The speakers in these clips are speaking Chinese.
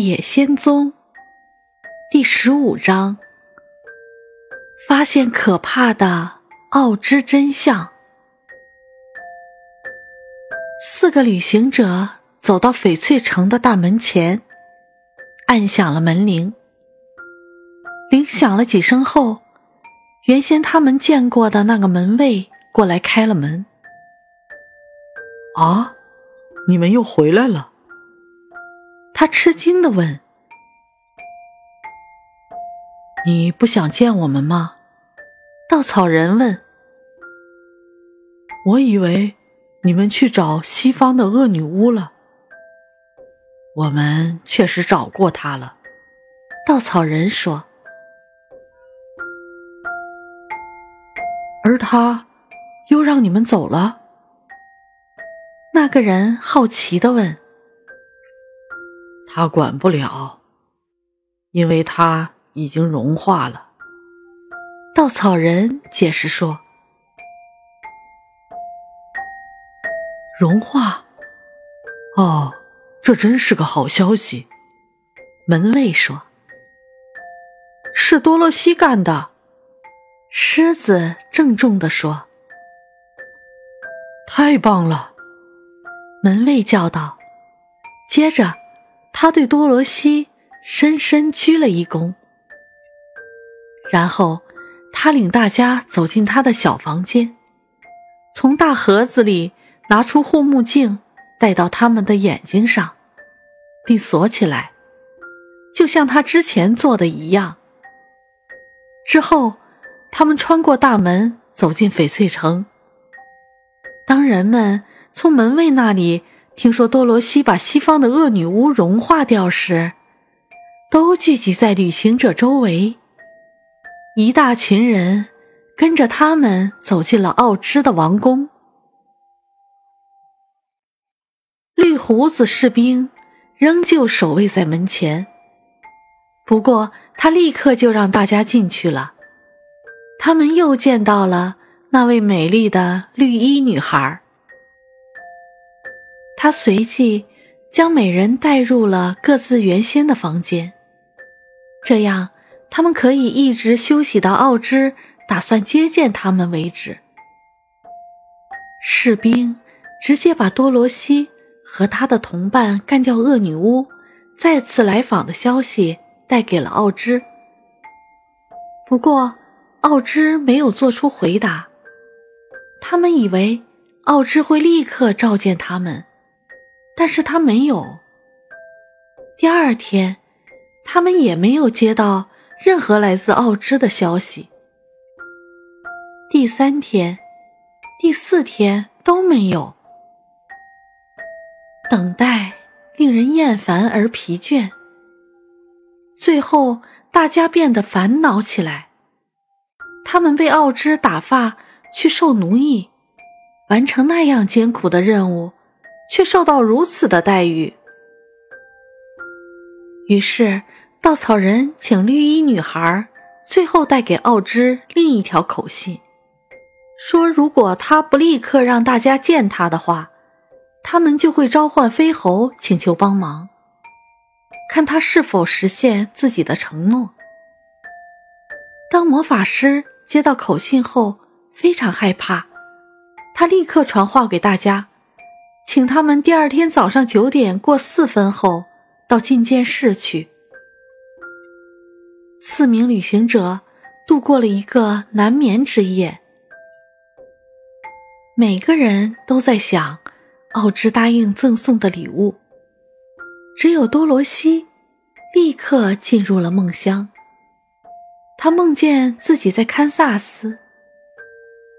野仙踪第十五章：发现可怕的奥之真相。四个旅行者走到翡翠城的大门前，按响了门铃。铃响了几声后，原先他们见过的那个门卫过来开了门。啊，你们又回来了。他吃惊的问：“你不想见我们吗？”稻草人问。“我以为你们去找西方的恶女巫了。”“我们确实找过她了。”稻草人说。“而她又让你们走了？”那个人好奇的问。他管不了，因为他已经融化了。稻草人解释说：“融化？哦，这真是个好消息。”门卫说：“是多罗西干的。”狮子郑重地说：“太棒了！”门卫叫道，接着。他对多罗西深深鞠了一躬，然后他领大家走进他的小房间，从大盒子里拿出护目镜，戴到他们的眼睛上，并锁起来，就像他之前做的一样。之后，他们穿过大门，走进翡翠城。当人们从门卫那里。听说多罗西把西方的恶女巫融化掉时，都聚集在旅行者周围。一大群人跟着他们走进了奥芝的王宫。绿胡子士兵仍旧守卫在门前，不过他立刻就让大家进去了。他们又见到了那位美丽的绿衣女孩。他随即将每人带入了各自原先的房间，这样他们可以一直休息到奥芝打算接见他们为止。士兵直接把多罗西和他的同伴干掉恶女巫再次来访的消息带给了奥芝，不过奥芝没有做出回答。他们以为奥芝会立刻召见他们。但是他没有。第二天，他们也没有接到任何来自奥芝的消息。第三天、第四天都没有。等待令人厌烦而疲倦。最后，大家变得烦恼起来。他们被奥芝打发去受奴役，完成那样艰苦的任务。却受到如此的待遇，于是稻草人请绿衣女孩最后带给奥芝另一条口信，说如果他不立刻让大家见他的话，他们就会召唤飞猴请求帮忙，看他是否实现自己的承诺。当魔法师接到口信后，非常害怕，他立刻传话给大家。请他们第二天早上九点过四分后到觐见室去。四名旅行者度过了一个难眠之夜，每个人都在想奥芝答应赠送的礼物。只有多罗西立刻进入了梦乡。他梦见自己在堪萨斯，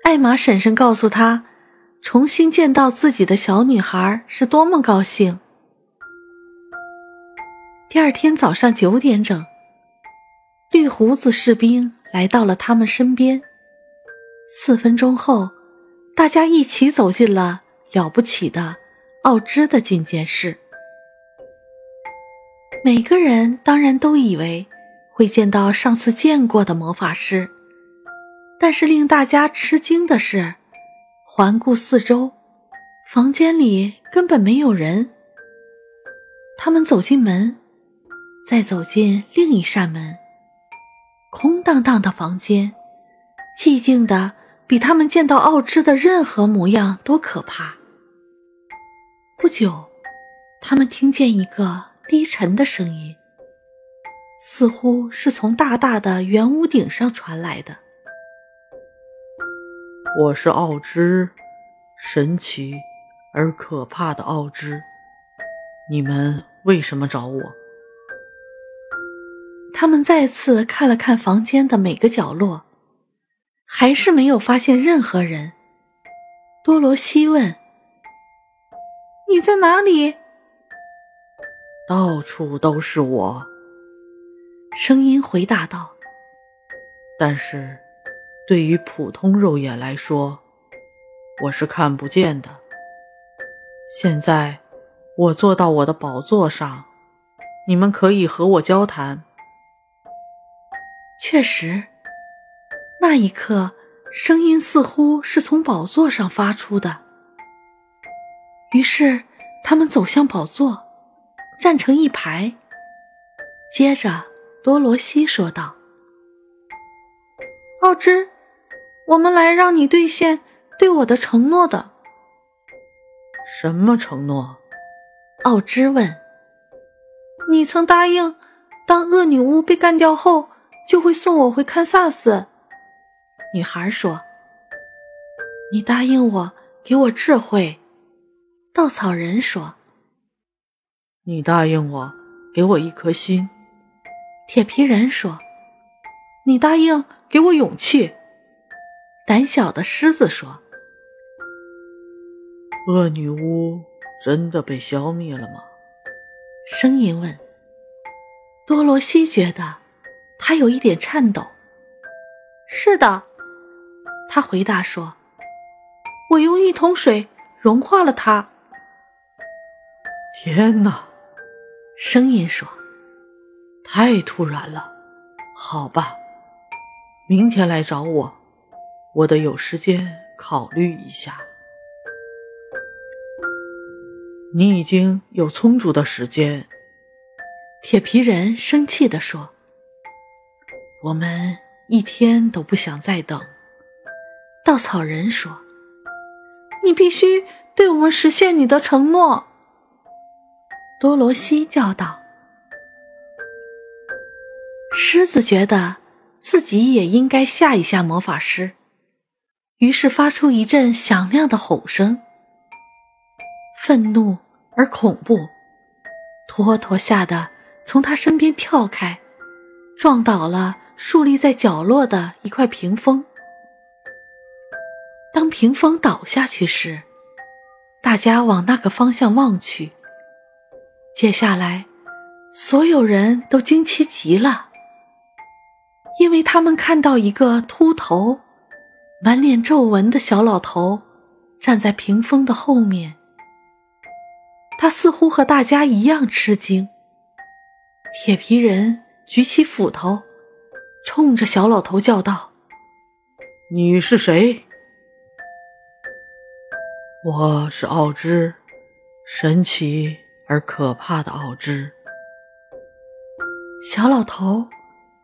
艾玛婶婶告诉他。重新见到自己的小女孩是多么高兴！第二天早上九点整，绿胡子士兵来到了他们身边。四分钟后，大家一起走进了了不起的奥芝的觐见室。每个人当然都以为会见到上次见过的魔法师，但是令大家吃惊的是。环顾四周，房间里根本没有人。他们走进门，再走进另一扇门，空荡荡的房间，寂静的比他们见到奥芝的任何模样都可怕。不久，他们听见一个低沉的声音，似乎是从大大的圆屋顶上传来的。我是奥芝，神奇而可怕的奥芝。你们为什么找我？他们再次看了看房间的每个角落，还是没有发现任何人。多罗西问：“你在哪里？”到处都是我。声音回答道：“但是。”对于普通肉眼来说，我是看不见的。现在，我坐到我的宝座上，你们可以和我交谈。确实，那一刻，声音似乎是从宝座上发出的。于是，他们走向宝座，站成一排。接着，多罗西说道：“奥芝。”我们来让你兑现对我的承诺的。什么承诺？奥芝问。你曾答应，当恶女巫被干掉后，就会送我回堪萨斯。女孩说。你答应我，给我智慧。稻草人说。你答应我，给我一颗心。铁皮人说。你答应给我勇气。胆小的狮子说：“恶女巫真的被消灭了吗？”声音问。多罗西觉得他有一点颤抖。“是的。”他回答说，“我用一桶水融化了它。”天哪！声音说：“太突然了。”好吧，明天来找我。我得有时间考虑一下。你已经有充足的时间。铁皮人生气地说：“我们一天都不想再等。”稻草人说：“你必须对我们实现你的承诺。”多罗西叫道。狮子觉得自己也应该吓一吓魔法师。于是发出一阵响亮的吼声，愤怒而恐怖。托托吓得从他身边跳开，撞倒了竖立在角落的一块屏风。当屏风倒下去时，大家往那个方向望去。接下来，所有人都惊奇极了，因为他们看到一个秃头。满脸皱纹的小老头站在屏风的后面，他似乎和大家一样吃惊。铁皮人举起斧头，冲着小老头叫道：“你是谁？”“我是奥芝，神奇而可怕的奥芝。”小老头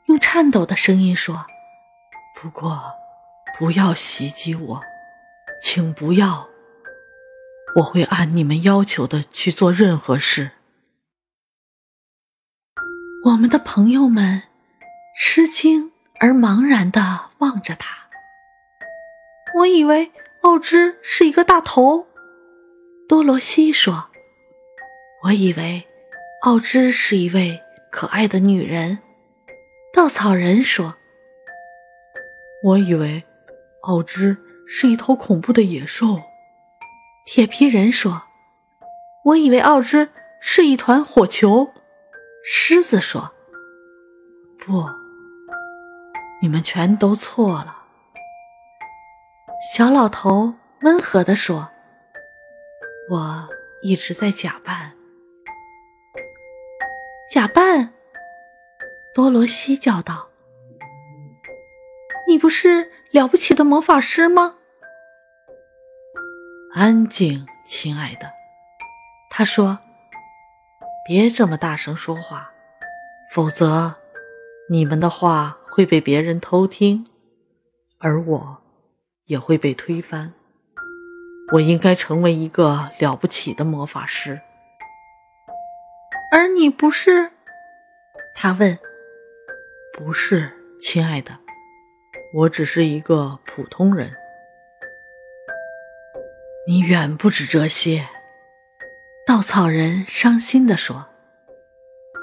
用颤抖的声音说：“不过。”不要袭击我，请不要。我会按你们要求的去做任何事。我们的朋友们吃惊而茫然的望着他。我以为奥芝是一个大头，多罗西说。我以为奥芝是一位可爱的女人，稻草人说。我以为。奥芝是一头恐怖的野兽，铁皮人说：“我以为奥芝是一团火球。”狮子说：“不，你们全都错了。”小老头温和地说：“我一直在假扮。”假扮，多罗西叫道：“你不是？”了不起的魔法师吗？安静，亲爱的。他说：“别这么大声说话，否则你们的话会被别人偷听，而我也会被推翻。我应该成为一个了不起的魔法师。而你不是？他问。不是，亲爱的，我只是一个普通人。你远不止这些。稻草人伤心地说：“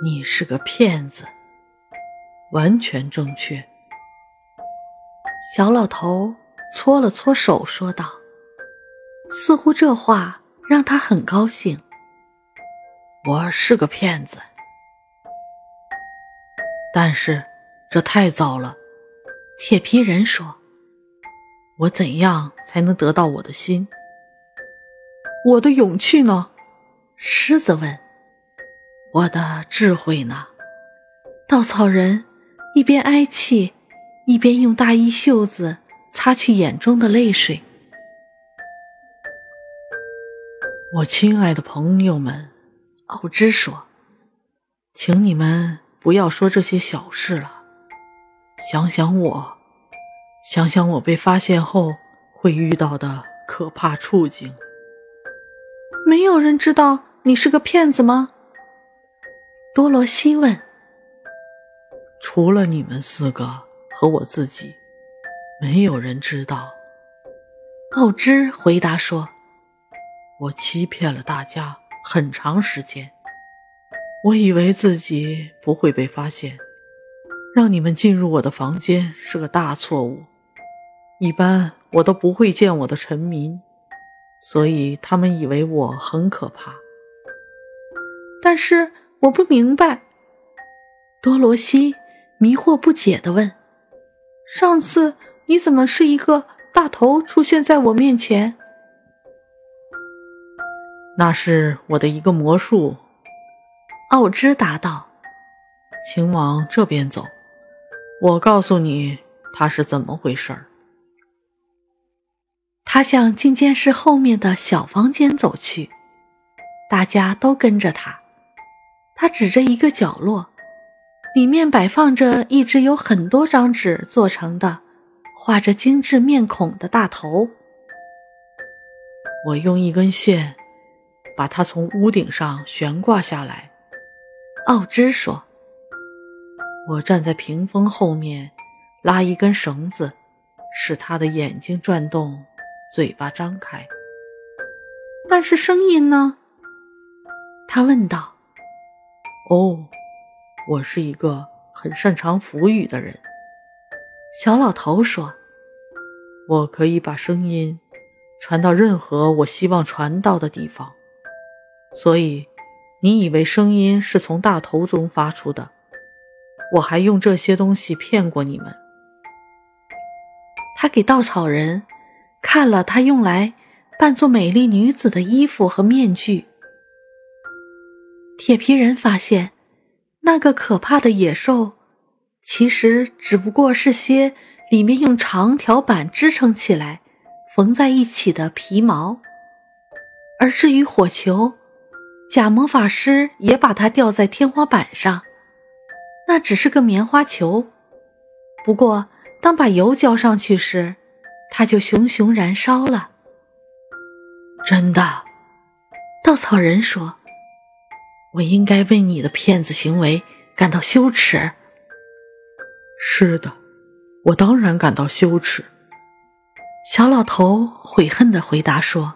你是个骗子。”完全正确。小老头搓了搓手，说道：“似乎这话让他很高兴。”我是个骗子，但是。这太糟了，铁皮人说：“我怎样才能得到我的心？我的勇气呢？”狮子问。“我的智慧呢？”稻草人一边哀泣，一边用大衣袖子擦去眼中的泪水。“我亲爱的朋友们，”奥芝说，“请你们不要说这些小事了。”想想我，想想我被发现后会遇到的可怕处境。没有人知道你是个骗子吗？多罗西问。除了你们四个和我自己，没有人知道。奥芝回答说：“我欺骗了大家很长时间，我以为自己不会被发现。”让你们进入我的房间是个大错误。一般我都不会见我的臣民，所以他们以为我很可怕。但是我不明白，多罗西迷惑不解地问：“上次你怎么是一个大头出现在我面前？”那是我的一个魔术。”奥芝答道，“请往这边走。”我告诉你，他是怎么回事儿。他向进监室后面的小房间走去，大家都跟着他。他指着一个角落，里面摆放着一只有很多张纸做成的、画着精致面孔的大头。我用一根线把它从屋顶上悬挂下来。奥芝说。我站在屏风后面，拉一根绳子，使他的眼睛转动，嘴巴张开。但是声音呢？他问道。哦，我是一个很擅长腐语的人。小老头说：“我可以把声音传到任何我希望传到的地方。所以，你以为声音是从大头中发出的？”我还用这些东西骗过你们。他给稻草人看了他用来扮作美丽女子的衣服和面具。铁皮人发现，那个可怕的野兽其实只不过是些里面用长条板支撑起来、缝在一起的皮毛。而至于火球，假魔法师也把它吊在天花板上。那只是个棉花球，不过当把油浇上去时，它就熊熊燃烧了。真的，稻草人说：“我应该为你的骗子行为感到羞耻。”是的，我当然感到羞耻。”小老头悔恨的回答说。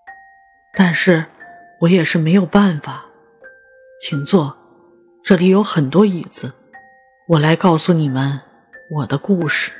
“但是我也是没有办法，请坐。”这里有很多椅子，我来告诉你们我的故事。